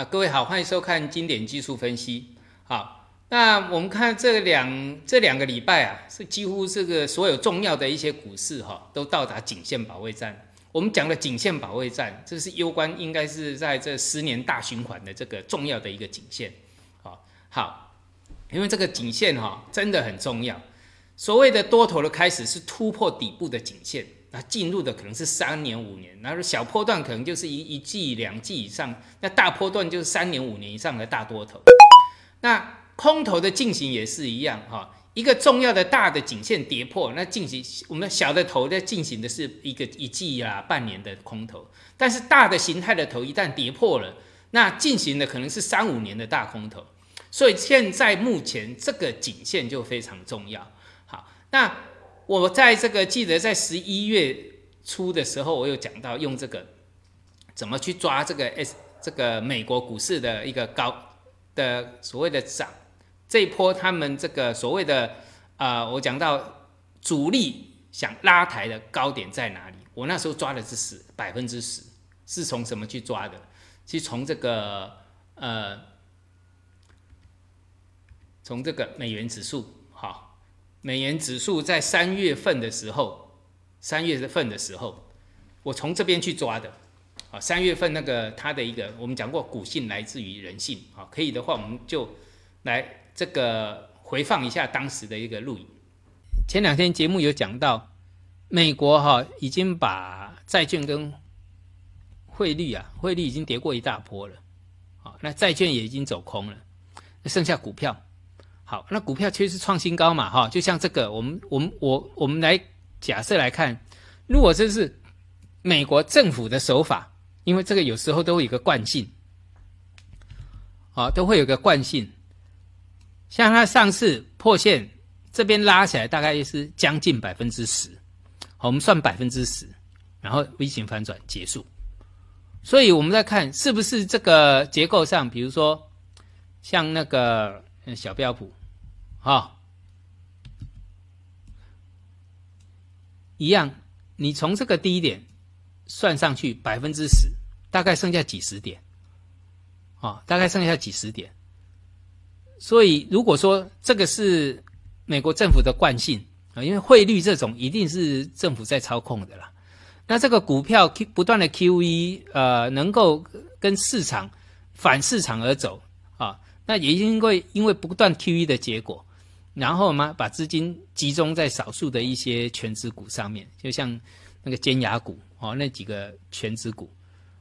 啊，各位好，欢迎收看经典技术分析。好，那我们看这两这两个礼拜啊，是几乎这个所有重要的一些股市哈，都到达颈线保卫战。我们讲的颈线保卫战，这是攸关应该是在这十年大循环的这个重要的一个颈线。好，好，因为这个颈线哈真的很重要。所谓的多头的开始是突破底部的颈线。那进入的可能是三年五年，然后小波段可能就是一一季两季以上，那大波段就是三年五年以上的大多头。那空头的进行也是一样哈，一个重要的大的颈线跌破，那进行我们小的头在进行的是一个一季啊半年的空头，但是大的形态的头一旦跌破了，那进行的可能是三五年的大空头。所以现在目前这个颈线就非常重要。好，那。我在这个记得在十一月初的时候，我有讲到用这个怎么去抓这个 S 这个美国股市的一个高的所谓的涨这一波，他们这个所谓的啊，我讲到主力想拉抬的高点在哪里？我那时候抓的是十百分之十，是从什么去抓的？是从这个呃，从这个美元指数。美元指数在三月份的时候，三月份的时候，我从这边去抓的，啊，三月份那个它的一个，我们讲过，股性来自于人性，啊，可以的话，我们就来这个回放一下当时的一个录影。前两天节目有讲到，美国哈已经把债券跟汇率啊，汇率已经跌过一大波了，啊，那债券也已经走空了，剩下股票。好，那股票确实创新高嘛，哈，就像这个，我们我们我我们来假设来看，如果这是美国政府的手法，因为这个有时候都会有个惯性，啊，都会有个惯性，像它上次破线这边拉起来，大概是将近百分之十，我们算百分之十，然后 V 型反转结束，所以我们在看是不是这个结构上，比如说像那个小标普。好，一样，你从这个低点算上去百分之十，大概剩下几十点，啊，大概剩下几十点。所以如果说这个是美国政府的惯性啊，因为汇率这种一定是政府在操控的啦。那这个股票 Q 不断的 QE，呃，能够跟市场反市场而走啊，那也因为因为不断 QE 的结果。然后嘛，把资金集中在少数的一些全职股上面，就像那个尖牙股哦，那几个全职股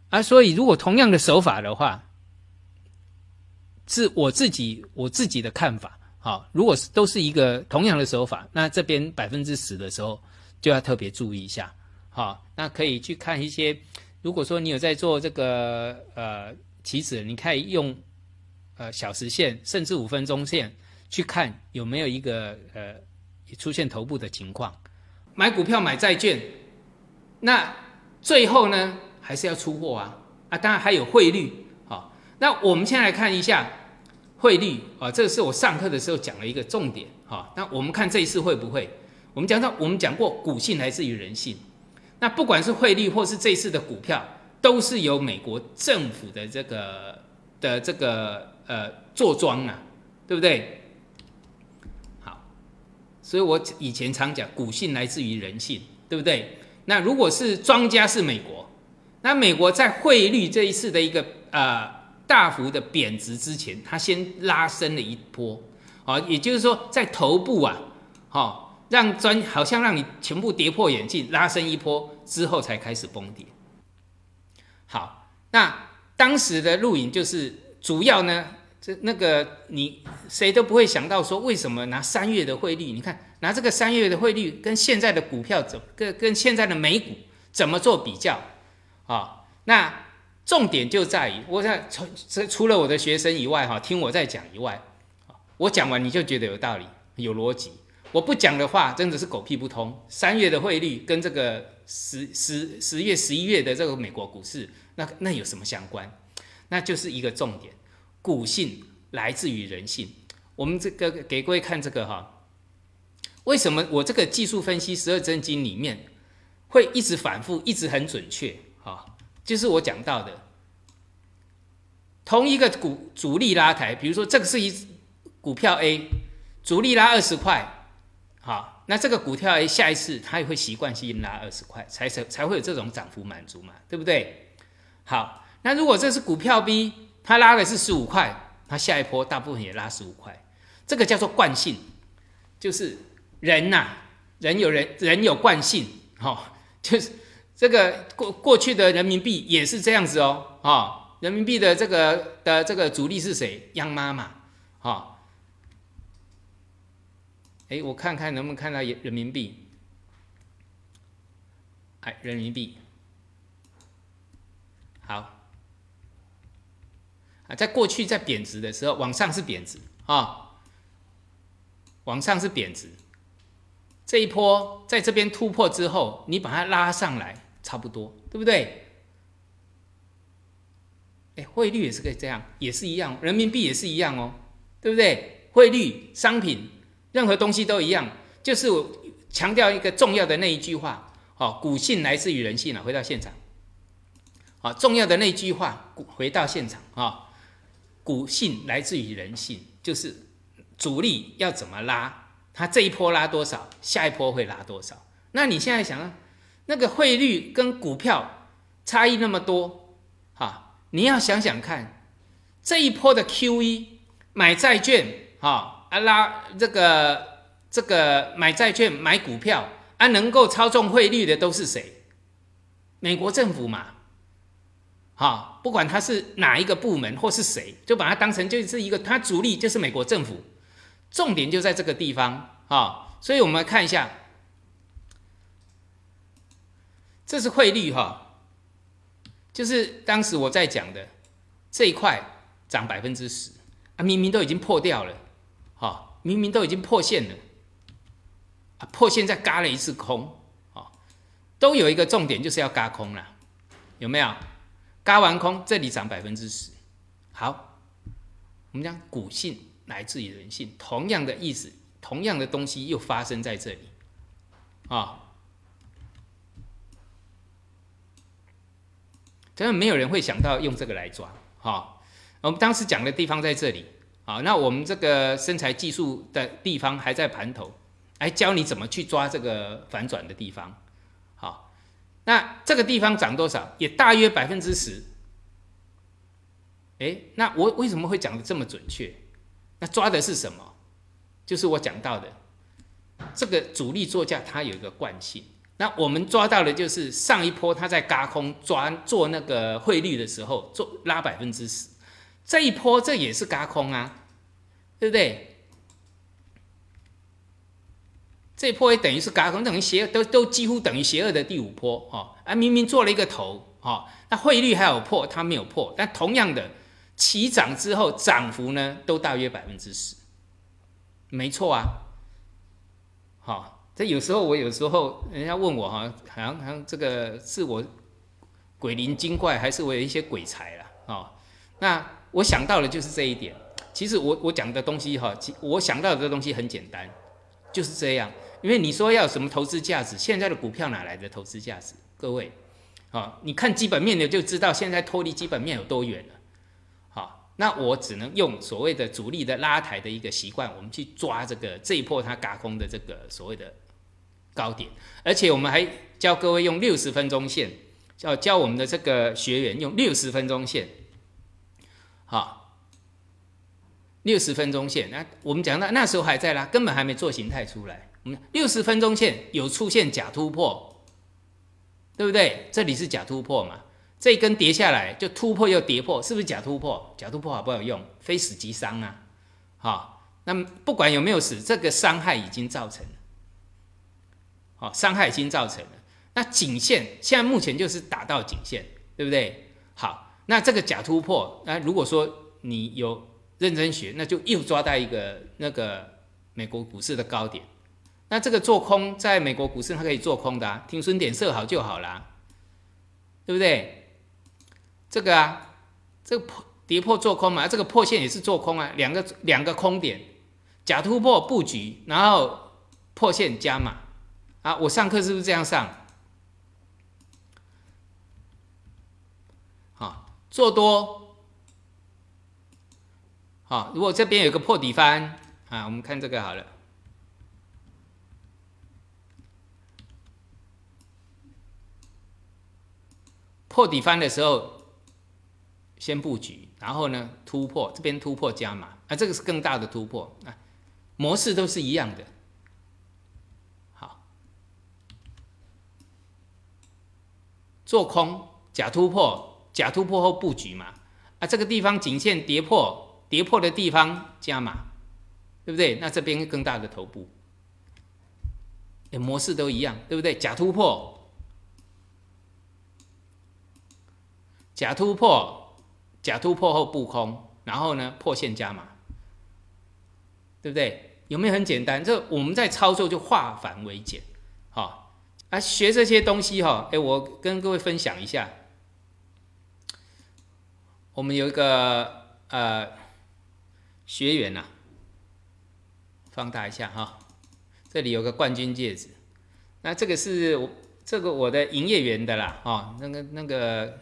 啊。所以，如果同样的手法的话，是我自己我自己的看法。好，如果是都是一个同样的手法，那这边百分之十的时候就要特别注意一下。好，那可以去看一些，如果说你有在做这个呃棋子，你可以用呃小时线，甚至五分钟线。去看有没有一个呃出现头部的情况，买股票买债券，那最后呢还是要出货啊啊！当然还有汇率啊。那我们先来看一下汇率啊，这个是我上课的时候讲了一个重点哈。那我们看这一次会不会？我们讲到我们讲过股性来自于人性，那不管是汇率或是这一次的股票，都是由美国政府的这个的这个呃坐庄啊，对不对？所以我以前常讲，股性来自于人性，对不对？那如果是庄家是美国，那美国在汇率这一次的一个呃大幅的贬值之前，它先拉升了一波，好，也就是说在头部啊，好，让专好像让你全部跌破眼镜，拉升一波之后才开始崩跌。好，那当时的录影就是主要呢。这那个你谁都不会想到说为什么拿三月的汇率？你看拿这个三月的汇率跟现在的股票怎跟跟现在的美股怎么做比较啊？那重点就在于，我在除除除了我的学生以外哈，听我在讲以外，我讲完你就觉得有道理有逻辑。我不讲的话，真的是狗屁不通。三月的汇率跟这个十十十月十一月的这个美国股市，那那有什么相关？那就是一个重点。股性来自于人性，我们这个给各位看这个哈，为什么我这个技术分析十二真经里面会一直反复，一直很准确哈？就是我讲到的，同一个股主力拉抬，比如说这个是一股票 A，主力拉二十块，好，那这个股票 A 下一次它也会习惯性拉二十块，才才才会有这种涨幅满足嘛，对不对？好，那如果这是股票 B，它拉的是十五块，它下一波大部分也拉十五块，这个叫做惯性，就是人呐，人有人人有惯性，哈，就是这个过过去的人民币也是这样子哦，啊，人民币的这个的这个主力是谁？央妈嘛，哈。哎，我看看能不能看到人民币，哎，人民币，好，啊，在过去在贬值的时候，往上是贬值啊，往上是贬值，这一波在这边突破之后，你把它拉上来，差不多，对不对？哎，汇率也是可以这样，也是一样，人民币也是一样哦，对不对？汇率、商品。任何东西都一样，就是我强调一个重要的那一句话，哦，股性来自于人性啊。回到现场，好，重要的那句话，回到现场啊，股性来自于人性，就是主力要怎么拉，它这一波拉多少，下一波会拉多少。那你现在想，那个汇率跟股票差异那么多，哈，你要想想看，这一波的 Q E 买债券，哈。啊拉这个这个买债券买股票啊，能够操纵汇率的都是谁？美国政府嘛，好，不管他是哪一个部门或是谁，就把它当成就是一个，它主力就是美国政府，重点就在这个地方啊。所以我们来看一下，这是汇率哈，就是当时我在讲的这一块涨百分之十啊，明明都已经破掉了。哈，明明都已经破线了，啊，破线再嘎了一次空，啊，都有一个重点，就是要嘎空了，有没有？嘎完空，这里涨百分之十。好，我们讲股性来自于人性，同样的意思，同样的东西又发生在这里，啊，真的没有人会想到用这个来抓，哈，我们当时讲的地方在这里。好，那我们这个身材技术的地方还在盘头，来教你怎么去抓这个反转的地方。那这个地方涨多少？也大约百分之十。哎，那我为什么会讲的这么准确？那抓的是什么？就是我讲到的这个主力作价，它有一个惯性。那我们抓到的就是上一波它在嘎空抓做那个汇率的时候，做拉百分之十。这一波这也是嘎空啊。对不对？这波也等于是嘎空，等于邪都都几乎等于邪恶的第五波哦。啊，明明做了一个头哦，那汇率还有破，它没有破。但同样的，起涨之后涨幅呢，都大约百分之十，没错啊。好，这有时候我有时候人家问我哈，好像好像这个是我鬼灵精怪，还是我有一些鬼才了哦？那我想到的就是这一点。其实我我讲的东西哈，我想到的东西很简单，就是这样。因为你说要什么投资价值，现在的股票哪来的投资价值？各位，啊，你看基本面的就知道现在脱离基本面有多远了。好，那我只能用所谓的主力的拉抬的一个习惯，我们去抓这个这一波它嘎空的这个所谓的高点，而且我们还教各位用六十分钟线，教教我们的这个学员用六十分钟线，好。六十分钟线，那我们讲到那时候还在拉，根本还没做形态出来。们六十分钟线有出现假突破，对不对？这里是假突破嘛？这一根跌下来就突破又跌破，是不是假突破？假突破好不好用？非死即伤啊！好，那么不管有没有死，这个伤害已经造成了。好，伤害已经造成了。那颈线现在目前就是打到颈线，对不对？好，那这个假突破，那如果说你有。认真学，那就又抓到一个那个美国股市的高点。那这个做空在美国股市它可以做空的啊，停损点设好就好啦，对不对？这个啊，这个破跌破做空嘛，这个破线也是做空啊，两个两个空点，假突破布局，然后破线加码啊。我上课是不是这样上？好，做多。好，如果这边有个破底翻啊，我们看这个好了。破底翻的时候，先布局，然后呢突破，这边突破加码，啊，这个是更大的突破啊，模式都是一样的。好，做空假突破，假突破后布局嘛，啊，这个地方颈线跌破，跌破的地方加码，对不对？那这边更大的头部，模式都一样，对不对？假突破。假突破，假突破后布空，然后呢破线加码，对不对？有没有很简单？这我们在操作就化繁为简，好啊，学这些东西哈，哎，我跟各位分享一下，我们有一个呃学员呐，放大一下哈，这里有个冠军戒指，那这个是我这个我的营业员的啦，哦，那个那个。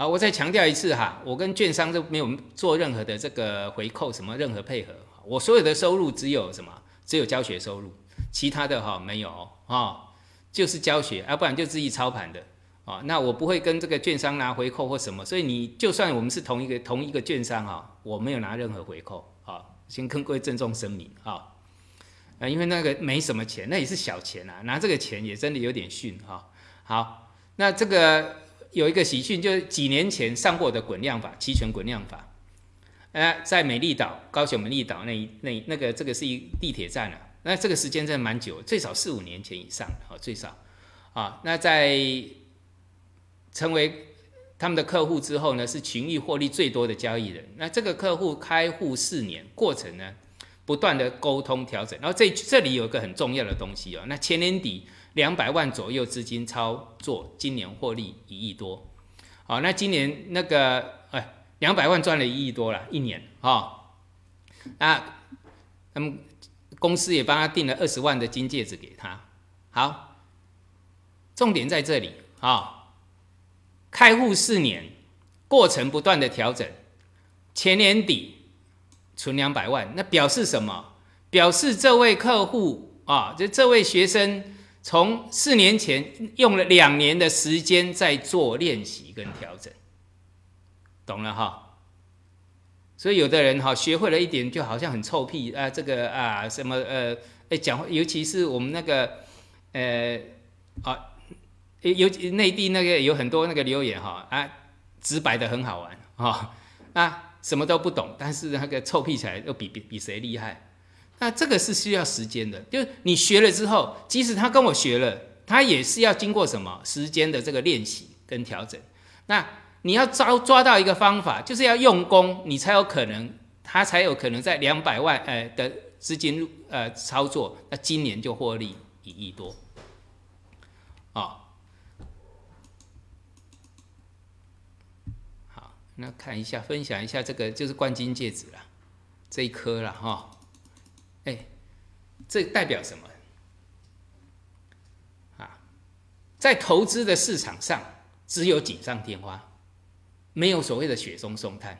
好，我再强调一次哈，我跟券商都没有做任何的这个回扣，什么任何配合，我所有的收入只有什么，只有教学收入，其他的哈没有啊，就是教学，要不然就自己操盘的啊。那我不会跟这个券商拿回扣或什么，所以你就算我们是同一个同一个券商哈，我没有拿任何回扣啊，先跟各位郑重声明啊，啊，因为那个没什么钱，那也是小钱啊，拿这个钱也真的有点逊哈。好，那这个。有一个喜讯，就是几年前上过的滚量法，期权滚量法，呃，在美丽岛，高雄美丽岛那那那个这个是一地铁站了，那这个时间真的蛮久，最少四五年前以上，哦，最少，啊，那在成为他们的客户之后呢，是群益获利最多的交易人。那这个客户开户四年，过程呢，不断的沟通调整，然后这这里有一个很重要的东西哦，那前年底。两百万左右资金操作，今年获利一亿多，好，那今年那个哎，两百万赚了一亿多了，一年啊，那那么公司也帮他订了二十万的金戒指给他，好，重点在这里啊，开户四年，过程不断的调整，前年底存两百万，那表示什么？表示这位客户啊，就这位学生。从四年前用了两年的时间在做练习跟调整，懂了哈？所以有的人哈学会了一点，就好像很臭屁啊，这个啊什么呃，哎讲，尤其是我们那个呃啊，尤其内地那个有很多那个留言哈啊，直白的很好玩哈啊，什么都不懂，但是那个臭屁起来又比比比谁厉害。那这个是需要时间的，就是你学了之后，即使他跟我学了，他也是要经过什么时间的这个练习跟调整。那你要抓抓到一个方法，就是要用功，你才有可能，他才有可能在两百万呃的资金呃操作，那今年就获利一亿多。哦，好，那看一下，分享一下这个就是冠军戒指了，这一颗了哈。哎，这代表什么？啊，在投资的市场上，只有锦上添花，没有所谓的雪中送炭。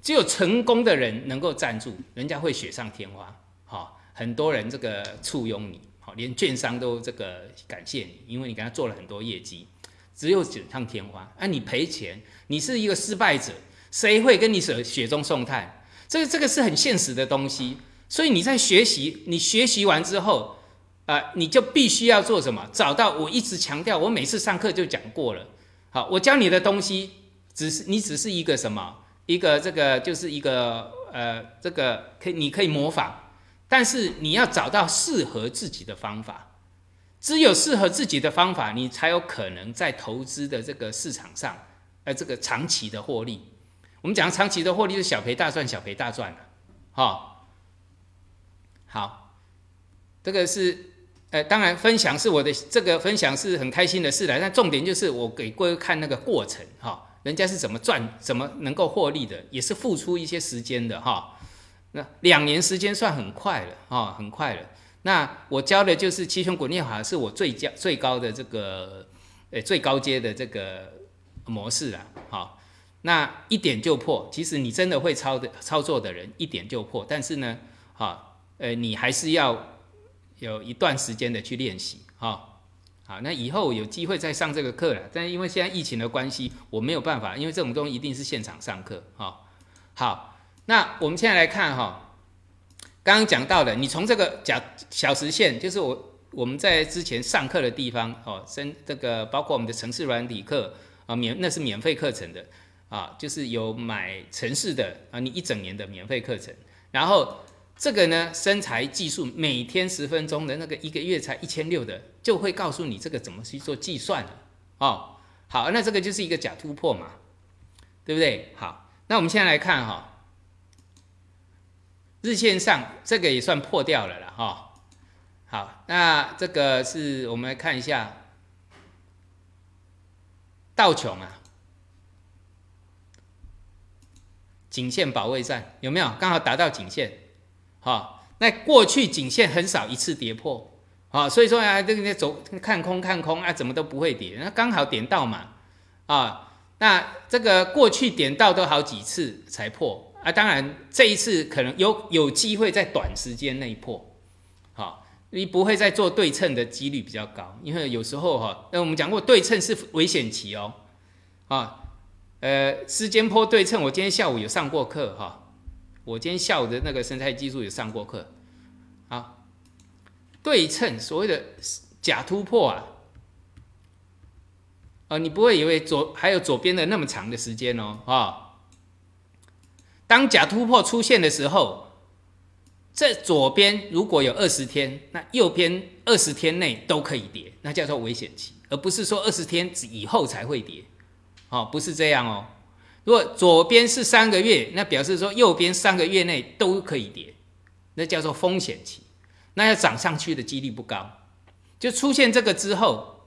只有成功的人能够站住，人家会雪上添花。好，很多人这个簇拥你，好，连券商都这个感谢你，因为你给他做了很多业绩。只有锦上添花，啊，你赔钱，你是一个失败者，谁会跟你雪雪中送炭？这个这个是很现实的东西。所以你在学习，你学习完之后，啊，你就必须要做什么？找到我一直强调，我每次上课就讲过了。好，我教你的东西，只是你只是一个什么？一个这个就是一个呃，这个可以你可以模仿，但是你要找到适合自己的方法。只有适合自己的方法，你才有可能在投资的这个市场上，呃，这个长期的获利。我们讲长期的获利是小赔大赚，小赔大赚了，哈。好，这个是，呃，当然分享是我的这个分享是很开心的事来，但重点就是我给各位看那个过程哈，人家是怎么赚，怎么能够获利的，也是付出一些时间的哈。那两年时间算很快了哈，很快了。那我教的就是七雄滚念法，是我最教最高的这个，呃，最高阶的这个模式啊。好，那一点就破。其实你真的会操的操作的人，一点就破。但是呢，哈，呃，你还是要有一段时间的去练习，哈。好，那以后有机会再上这个课了。但因为现在疫情的关系，我没有办法，因为这种东西一定是现场上课，哈。好，那我们现在来看哈，刚刚讲到的，你从这个假小时线，就是我我们在之前上课的地方，哦，升这个包括我们的城市软体课啊，免那是免费课程的。啊，就是有买城市的啊，你一整年的免费课程，然后这个呢，身材技术每天十分钟的那个一个月才一千六的，就会告诉你这个怎么去做计算的哦。好，那这个就是一个假突破嘛，对不对？好，那我们现在来看哈，日线上这个也算破掉了了哈。好，那这个是我们来看一下道琼啊。颈线保卫战有没有刚好达到颈线？好，那过去颈线很少一次跌破，啊，所以说啊，这个走看空看空啊，怎么都不会跌，那刚好点到嘛，啊，那这个过去点到都好几次才破啊，当然这一次可能有有机会在短时间内破，好，你不会再做对称的几率比较高，因为有时候哈，那我们讲过对称是危险期哦，啊。呃，时间波对称，我今天下午有上过课哈。我今天下午的那个生态技术有上过课。好，对称所谓的假突破啊，哦，你不会以为左还有左边的那么长的时间哦啊。当假突破出现的时候，这左边如果有二十天，那右边二十天内都可以跌，那叫做危险期，而不是说二十天以后才会跌。哦，不是这样哦。如果左边是三个月，那表示说右边三个月内都可以跌，那叫做风险期，那要涨上去的几率不高。就出现这个之后，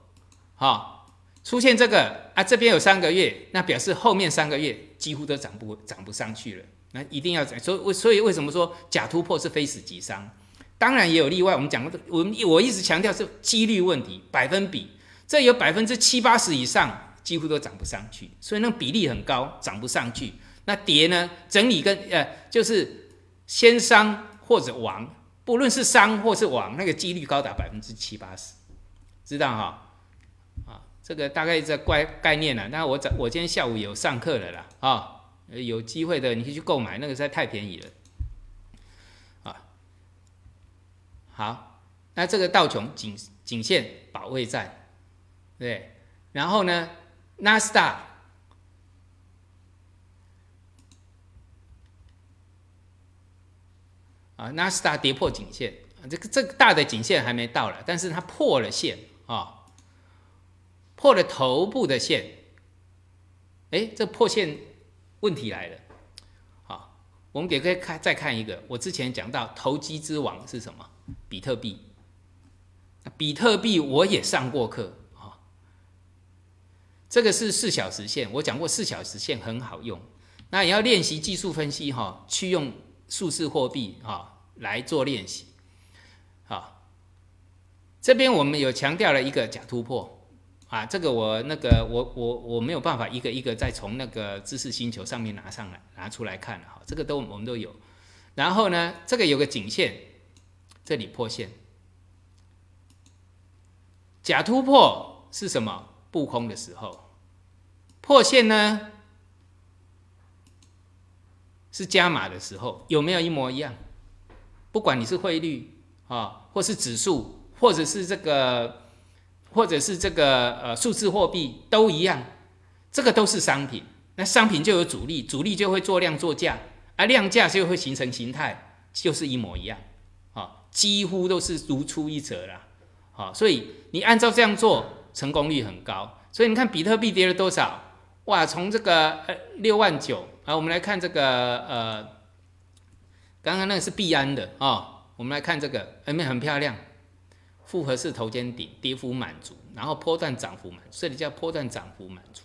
哈，出现这个啊，这边有三个月，那表示后面三个月几乎都涨不涨不上去了。那一定要涨，所以所以为什么说假突破是非死即伤？当然也有例外，我们讲过，我们我一直强调是几率问题，百分比，这有百分之七八十以上。几乎都涨不上去，所以那比例很高，涨不上去。那跌呢？整理跟呃，就是先伤或者亡，不论是伤或是亡，那个几率高达百分之七八十，知道哈？啊，这个大概这概概念了。那我早我今天下午有上课了啦，啊，有机会的你可以去购买，那个实在太便宜了。啊，好，那这个道琼颈颈线保卫战，对，然后呢？纳斯达啊，纳斯达跌破颈线这个这个大的颈线还没到了，但是它破了线啊，破了头部的线。哎，这破线问题来了。好，我们也可以看再看一个，我之前讲到投机之王是什么？比特币。比特币我也上过课。这个是四小时线，我讲过四小时线很好用。那你要练习技术分析哈，去用数字货币哈来做练习。好，这边我们有强调了一个假突破啊，这个我那个我我我没有办法一个一个再从那个知识星球上面拿上来拿出来看了哈，这个都我们都有。然后呢，这个有个颈线，这里破线，假突破是什么？布空的时候，破线呢是加码的时候，有没有一模一样？不管你是汇率啊，或是指数，或者是这个，或者是这个呃数字货币，都一样。这个都是商品，那商品就有主力，主力就会做量做价，而量价就会形成形态，就是一模一样啊，几乎都是如出一辙了。好，所以你按照这样做。成功率很高，所以你看比特币跌了多少？哇，从这个呃六万九啊，我们来看这个呃，刚刚那个是必安的啊，我们来看这个，有没有很漂亮？复合式头肩顶，跌幅满足，然后波段涨幅满，这里叫波段涨幅满足。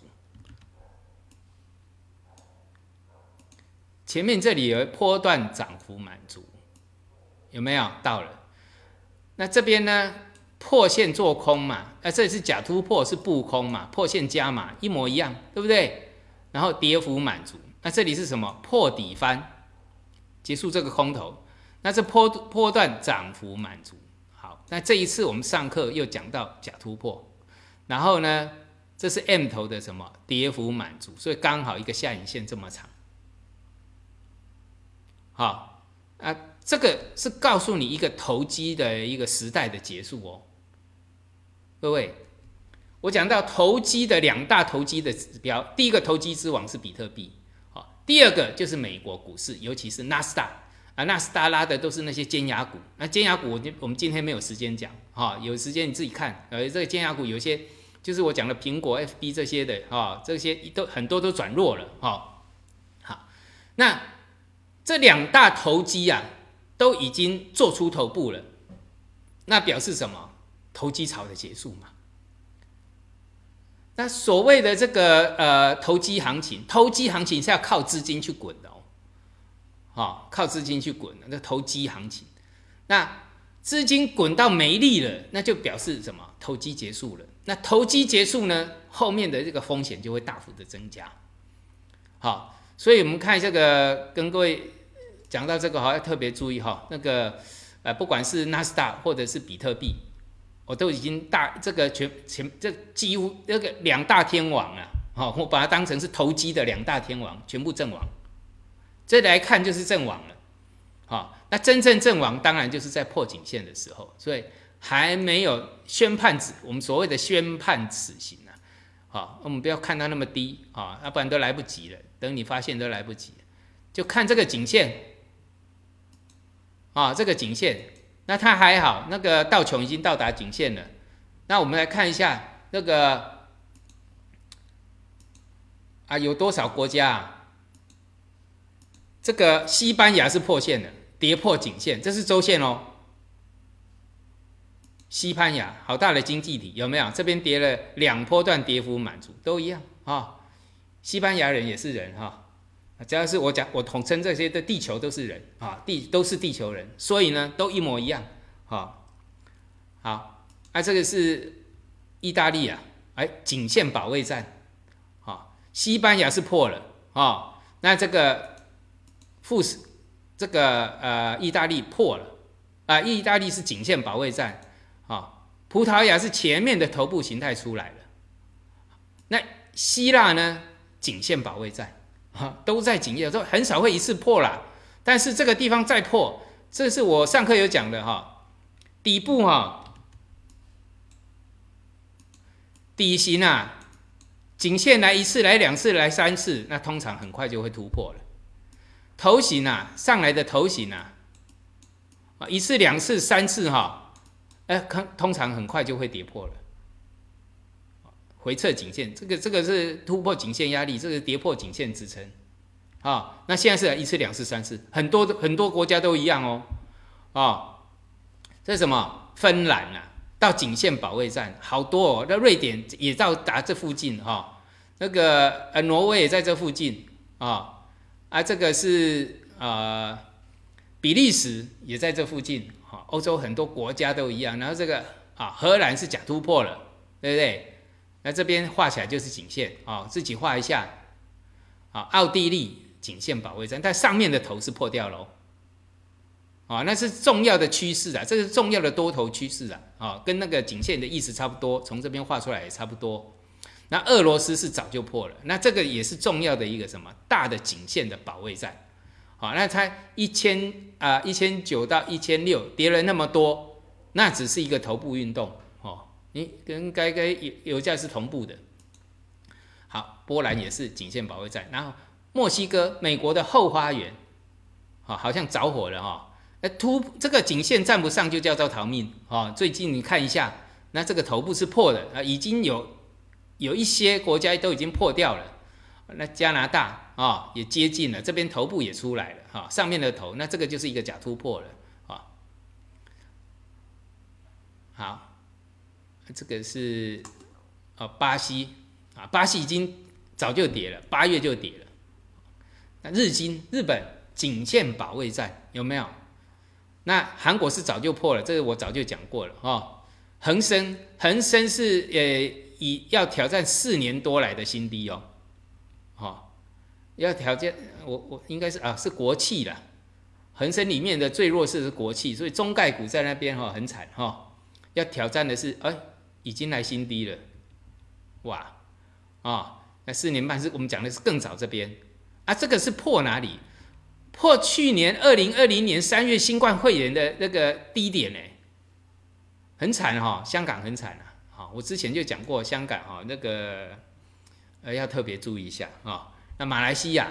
前面这里有波段涨幅满足，有没有到了？那这边呢？破线做空嘛，啊，这里是假突破，是布空嘛，破线加码，一模一样，对不对？然后跌幅满足。那这里是什么？破底翻，结束这个空头。那这波波段涨幅满足。好，那这一次我们上课又讲到假突破，然后呢，这是 M 头的什么跌幅满足，所以刚好一个下影线这么长。好，啊，这个是告诉你一个投机的一个时代的结束哦，各位。我讲到投机的两大投机的指标，第一个投机之王是比特币，好，第二个就是美国股市，尤其是纳斯达啊，纳斯达拉的都是那些尖牙股，那尖牙股我我们今天没有时间讲，哈，有时间你自己看，呃，这个尖牙股有些就是我讲的苹果、FB 这些的，哈，这些都很多都转弱了，哈，好，那这两大投机啊，都已经做出头部了，那表示什么？投机潮的结束嘛。那所谓的这个呃投机行情，投机行情是要靠资金去滚的哦，好，靠资金去滚的那投机行情，那资金滚到没力了，那就表示什么？投机结束了。那投机结束呢，后面的这个风险就会大幅的增加。好，所以我们看这个跟各位讲到这个哈，要特别注意哈，那个呃不管是纳斯达或者是比特币。我都已经大这个全全这几乎那个两大天王啊，好，我把它当成是投机的两大天王，全部阵亡。这来看就是阵亡了，好，那真正阵亡当然就是在破颈线的时候，所以还没有宣判死，我们所谓的宣判死刑啊，好，我们不要看它那么低啊，要不然都来不及了，等你发现都来不及，就看这个颈线啊，这个颈线。那它还好，那个道琼已经到达颈线了。那我们来看一下那个啊，有多少国家啊？这个西班牙是破线的，跌破颈线，这是周线哦。西班牙好大的经济体，有没有？这边跌了两波段，跌幅满足，都一样啊。西班牙人也是人哈。只要是我讲，我统称这些的地球都是人啊，地都是地球人，所以呢，都一模一样，好，好，啊，这个是意大利啊，哎，仅限保卫战，啊，西班牙是破了啊，那这个富士，这个呃，意大利破了啊，意大利是仅限保卫战，啊，葡萄牙是前面的头部形态出来了，那希腊呢，仅限保卫战。哈，都在颈业，说很少会一次破了，但是这个地方再破，这是我上课有讲的哈，底部哈，底型啊，颈线来一次，来两次，来三次，那通常很快就会突破了。头型啊，上来的头型啊，啊一次、两次、三次哈，哎，通通常很快就会跌破了。回撤颈线，这个这个是突破颈线压力，这个跌破颈线支撑，啊，那现在是一次、两次、三次，很多很多国家都一样哦，啊，这是什么？芬兰啊，到颈线保卫战好多哦，那瑞典也到达这附近哈，那个呃挪威也在这附近啊，啊这个是呃比利时也在这附近，哈，欧洲很多国家都一样，然后这个啊荷兰是假突破了，对不对？那这边画起来就是颈线啊，自己画一下啊。奥地利颈线保卫战，但上面的头是破掉喽，啊，那是重要的趋势啊，这是重要的多头趋势啊，啊，跟那个颈线的意思差不多，从这边画出来也差不多。那俄罗斯是早就破了，那这个也是重要的一个什么大的颈线的保卫战，好，那它一千啊一千九到一千六跌了那么多，那只是一个头部运动。你跟该该油油价是同步的，好，波兰也是颈线保卫战，然后墨西哥美国的后花园，好，好像着火了哈，那突这个颈线站不上就叫做逃命啊。最近你看一下，那这个头部是破的啊，已经有有一些国家都已经破掉了，那加拿大啊也接近了，这边头部也出来了哈，上面的头，那这个就是一个假突破了啊，好。这个是呃巴西啊，巴西已经早就跌了，八月就跌了。那日经日本颈线保卫战有没有？那韩国是早就破了，这个我早就讲过了哈。恒生恒生是呃以要挑战四年多来的新低哦，哈，要挑战我我应该是啊是国企啦，恒生里面的最弱势是国企，所以中概股在那边哈很惨哈，要挑战的是哎已经来新低了，哇啊那四年半是我们讲的是更早这边啊这个是破哪里？破去年二零二零年三月新冠肺炎的那个低点呢，很惨哈，香港很惨啊。好，我之前就讲过香港哈，那个呃要特别注意一下啊。那马来西亚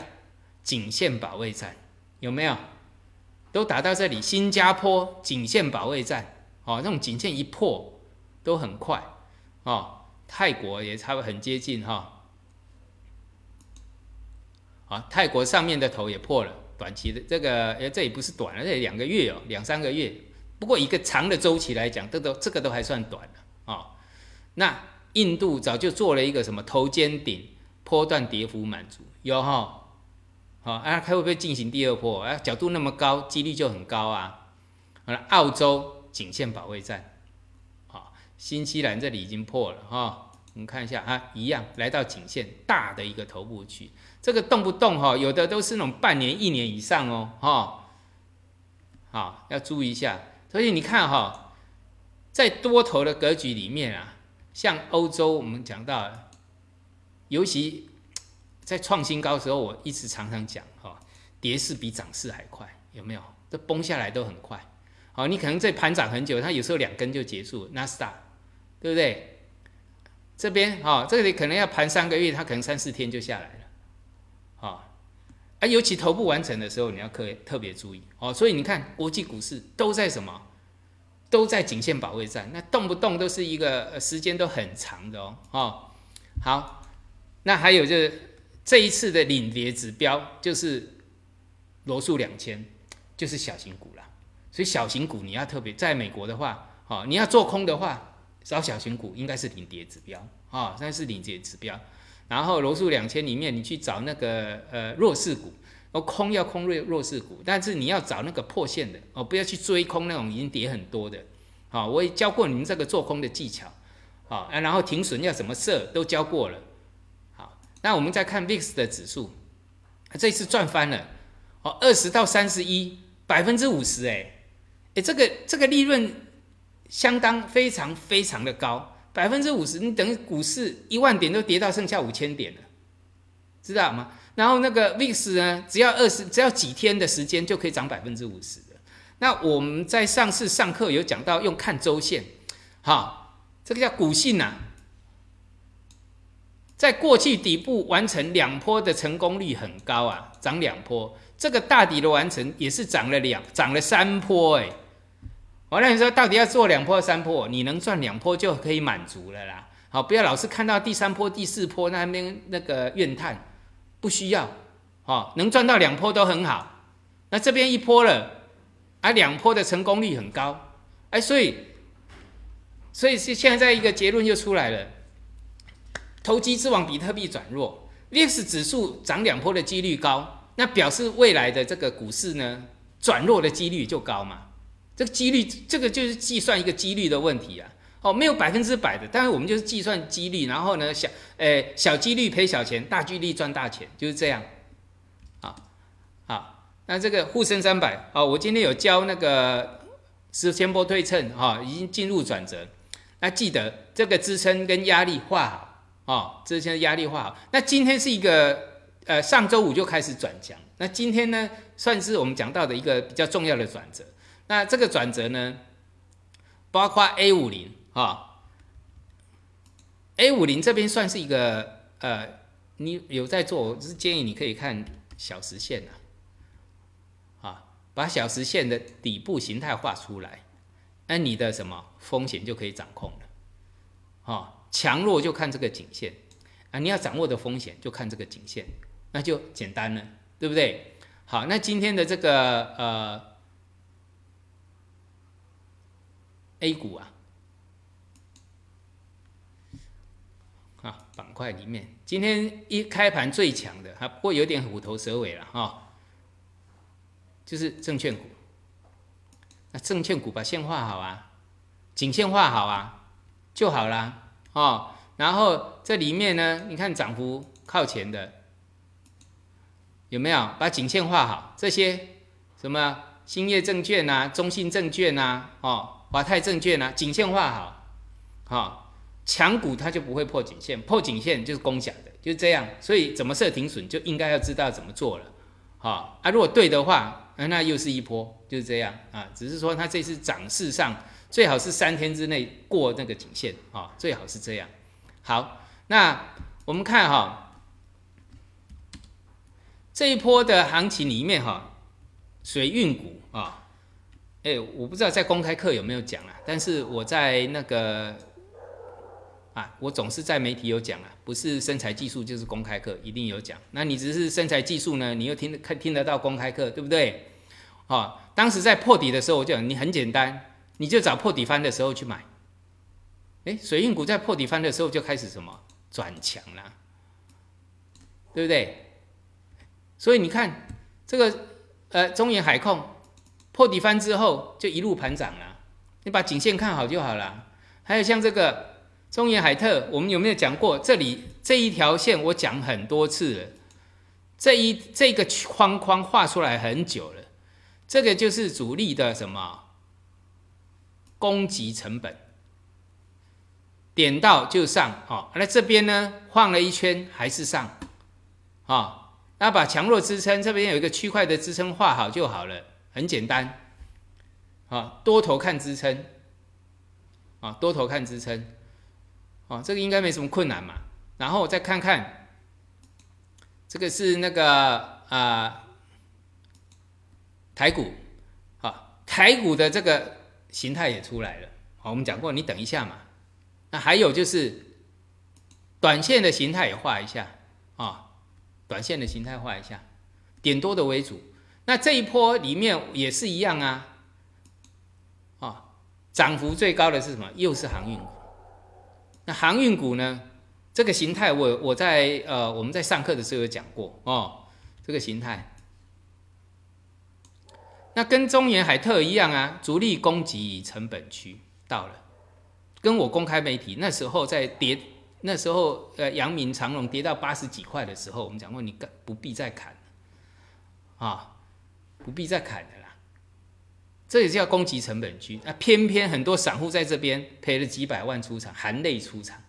颈线保卫战有没有？都打到这里。新加坡颈线保卫战，哦，那种颈线一破都很快哦。泰国也差不多很接近哈。啊，泰国上面的头也破了。短期的这个，哎，这也不是短了，这两个月哦，两三个月。不过一个长的周期来讲，这都这个都还算短的啊。那印度早就做了一个什么头肩顶波段跌幅满足，有哈？好啊，它会不会进行第二波？啊，角度那么高，几率就很高啊。好了，澳洲颈线保卫战，新西兰这里已经破了哈。我们看一下啊，一样来到颈线大的一个头部区。这个动不动哈，有的都是那种半年、一年以上哦，哈，好要注意一下。所以你看哈，在多头的格局里面啊，像欧洲我们讲到，尤其在创新高的时候，我一直常常讲哈，跌势比涨势还快，有没有？这崩下来都很快。好，你可能在盘涨很久，它有时候两根就结束，纳斯达，对不对？这边哈，这里可能要盘三个月，它可能三四天就下来了。啊，啊，尤其头部完成的时候，你要特特别注意哦。所以你看，国际股市都在什么？都在颈线保卫战，那动不动都是一个时间都很长的哦。哦，好，那还有就是这一次的领跌指标就是罗素两千，就是小型股了。所以小型股你要特别，在美国的话，哦，你要做空的话，找小型股应该是领跌指标啊，那是领跌指标。然后罗素两千里面，你去找那个呃弱势股，哦空要空弱弱势股，但是你要找那个破线的哦，不要去追空那种已经跌很多的。好，我也教过你们这个做空的技巧，好，然后停损要怎么设都教过了。好，那我们再看 VIX 的指数，这次赚翻了，哦二十到三十一，百分之五十，哎，哎这个这个利润相当非常非常的高。百分之五十，你等于股市一万点都跌到剩下五千点了，知道吗？然后那个 VIX 呢，只要二十，只要几天的时间就可以涨百分之五十的。那我们在上次上课有讲到用看周线，好，这个叫股性呐，在过去底部完成两波的成功率很高啊，涨两波，这个大底的完成也是涨了两，涨了三波哎。我那你说到底要做两波三波，你能赚两波就可以满足了啦。好，不要老是看到第三波、第四波那边那个怨叹，不需要。哦，能赚到两波都很好。那这边一波了，啊，两波的成功率很高。哎，所以，所以是现在一个结论又出来了：投机之王比特币转弱，VIX 指数涨两波的几率高，那表示未来的这个股市呢转弱的几率就高嘛。这个几率，这个就是计算一个几率的问题啊。哦，没有百分之百的，但是我们就是计算几率，然后呢，小，诶，小几率赔小钱，大几率赚大钱，就是这样。啊，好，那这个沪深三百，哦，我今天有教那个十千波对称，哈，已经进入转折。那记得这个支撑跟压力画好，哦，支撑压力画好。那今天是一个，呃，上周五就开始转强，那今天呢，算是我们讲到的一个比较重要的转折。那这个转折呢，包括 A 五零啊，A 五零这边算是一个呃，你有在做，我是建议你可以看小时线啊，啊，把小时线的底部形态画出来，那你的什么风险就可以掌控了，啊，强弱就看这个颈线啊，你要掌握的风险就看这个颈线，那就简单了，对不对？好，那今天的这个呃。A 股啊，啊板块里面，今天一开盘最强的，啊，不过有点虎头蛇尾了哈，就是证券股。那证券股把线画好啊，颈线画好啊，就好啦，哦。然后这里面呢，你看涨幅靠前的，有没有把颈线画好？这些什么兴业证券啊、中信证券啊、哦华泰证券啊，颈线画好，好强股它就不会破颈线，破颈线就是攻假的，就这样。所以怎么设停损，就应该要知道怎么做了，好啊。如果对的话，那又是一波，就是这样啊。只是说它这次涨势上最好是三天之内过那个颈线啊，最好是这样。好，那我们看哈。这一波的行情里面哈，水运股啊，哎，我不知道在公开课有没有讲啊，但是我在那个啊，我总是在媒体有讲啊，不是身材技术就是公开课一定有讲。那你只是身材技术呢，你又听看听得到公开课，对不对？啊，当时在破底的时候，我就讲你很简单，你就找破底翻的时候去买。哎，水运股在破底翻的时候就开始什么转强了，对不对？所以你看这个呃中远海控破底翻之后就一路盘涨了，你把颈线看好就好了。还有像这个中远海特，我们有没有讲过？这里这一条线我讲很多次了，这一这个框框画出来很久了，这个就是主力的什么攻击成本，点到就上哦。那这边呢晃了一圈还是上啊。那把强弱支撑这边有一个区块的支撑画好就好了，很简单，啊，多头看支撑，啊，多头看支撑，啊，这个应该没什么困难嘛。然后再看看，这个是那个啊，台股，啊，台股的这个形态也出来了。好，我们讲过，你等一下嘛。那还有就是短线的形态也画一下，啊。短线的形态画一下，点多的为主。那这一波里面也是一样啊，啊，涨幅最高的是什么？又是航运股。那航运股呢？这个形态我我在呃我们在上课的时候有讲过哦，这个形态。那跟中原海特一样啊，主力攻击成本区到了，跟我公开媒体那时候在跌。那时候，呃，阳明长隆跌到八十几块的时候，我们讲过，你不不必再砍啊，不必再砍的啦。这也叫攻击成本区。那偏偏很多散户在这边赔了几百万出场，含泪出场。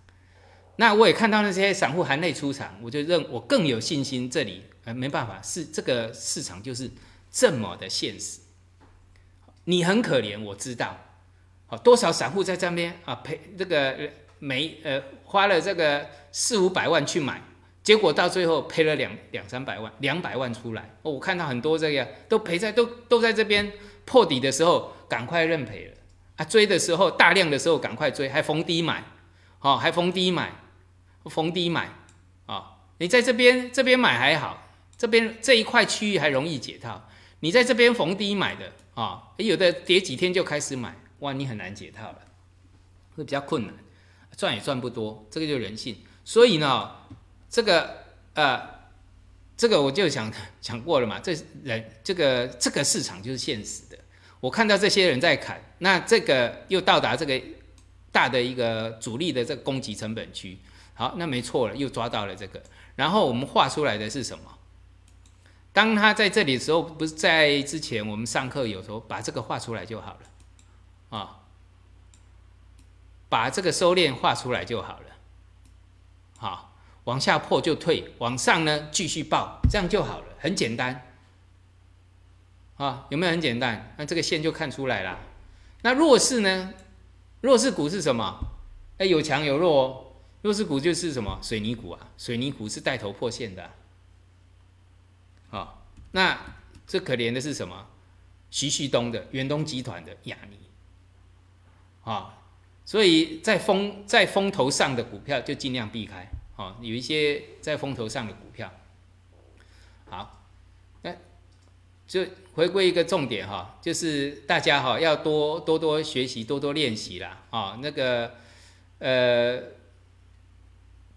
那我也看到那些散户含泪出场，我就认我更有信心。这里呃没办法，是这个市场就是这么的现实。你很可怜，我知道。好，多少散户在这边啊赔这个。没呃花了这个四五百万去买，结果到最后赔了两两三百万，两百万出来。哦，我看到很多这个都赔在都都在这边破底的时候赶快认赔了啊，追的时候大量的时候赶快追，还逢低买，哦还逢低买，逢低买啊！你在这边这边买还好，这边这一块区域还容易解套。你在这边逢低买的啊，有的跌几天就开始买，哇，你很难解套了，会比较困难。赚也赚不多，这个就人性。所以呢，这个呃，这个我就讲讲过了嘛。这人这个这个市场就是现实的。我看到这些人在砍，那这个又到达这个大的一个主力的这个供给成本区。好，那没错了，又抓到了这个。然后我们画出来的是什么？当他在这里的时候，不是在之前我们上课有时候把这个画出来就好了啊。把这个收敛画出来就好了，好，往下破就退，往上呢继续爆，这样就好了，很简单，啊，有没有很简单？那这个线就看出来了。那弱势呢？弱势股是什么？哎，有强有弱哦。弱势股就是什么？水泥股啊，水泥股是带头破线的。好，那这可怜的是什么？徐旭东的远东集团的亚尼，啊。所以在风在风头上的股票就尽量避开，哦，有一些在风头上的股票，好，那就回归一个重点哈，就是大家哈要多多多学习，多多练习啦，啊，那个呃，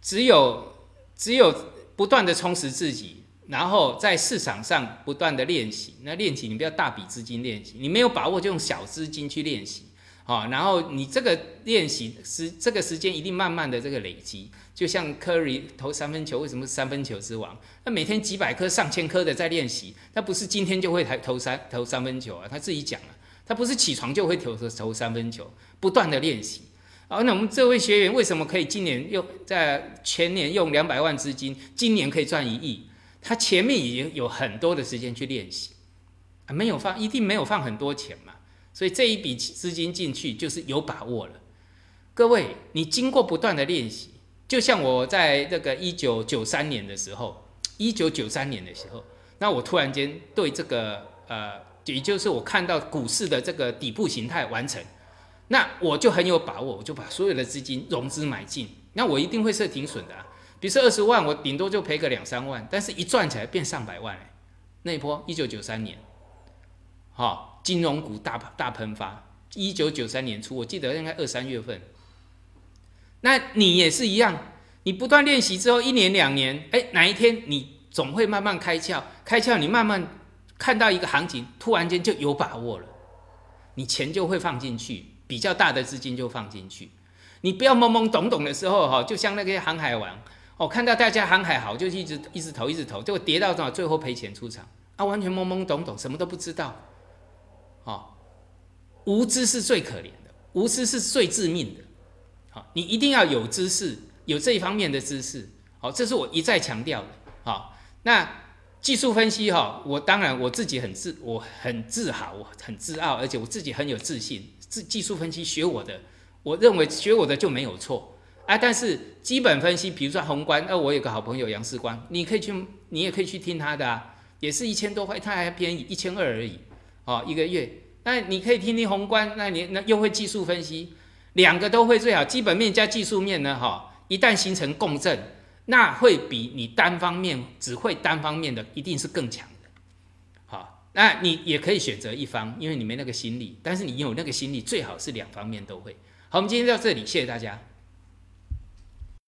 只有只有不断的充实自己，然后在市场上不断的练习，那练习你不要大笔资金练习，你没有把握就用小资金去练习。好，然后你这个练习时这个时间一定慢慢的这个累积，就像 Curry 投三分球，为什么三分球之王？他每天几百颗、上千颗的在练习，他不是今天就会投投三投三分球啊，他自己讲了，他不是起床就会投投三分球，不断的练习。好，那我们这位学员为什么可以今年用在前年用两百万资金，今年可以赚一亿？他前面已经有很多的时间去练习，没有放，一定没有放很多钱。所以这一笔资金进去就是有把握了。各位，你经过不断的练习，就像我在这个一九九三年的时候，一九九三年的时候，那我突然间对这个呃，也就是我看到股市的这个底部形态完成，那我就很有把握，我就把所有的资金融资买进，那我一定会设停损的。比如说二十万，我顶多就赔个两三万，但是一赚起来变上百万。那一波一九九三年，好。金融股大大喷发，一九九三年初，我记得应该二三月份。那你也是一样，你不断练习之后，一年两年，哎，哪一天你总会慢慢开窍，开窍，你慢慢看到一个行情，突然间就有把握了，你钱就会放进去，比较大的资金就放进去。你不要懵懵懂懂的时候，哈，就像那个航海王，哦，看到大家航海好，就一直一直投，一直投，结果跌到，最后赔钱出场，啊，完全懵懵懂懂，什么都不知道。啊，无知是最可怜的，无知是最致命的。好，你一定要有知识，有这一方面的知识。好，这是我一再强调的。好，那技术分析哈，我当然我自己很自，我很自豪，我很自傲，而且我自己很有自信。自技术分析学我的，我认为学我的就没有错啊。但是基本分析，比如说宏观，那我有个好朋友杨世光，你可以去，你也可以去听他的啊，也是一千多块，他还便宜一千二而已。哦，一个月，那你可以听听宏观，那你那又会技术分析，两个都会最好，基本面加技术面呢，哈，一旦形成共振，那会比你单方面只会单方面的一定是更强的，好，那你也可以选择一方，因为你没那个心力，但是你有那个心力，最好是两方面都会。好，我们今天到这里，谢谢大家。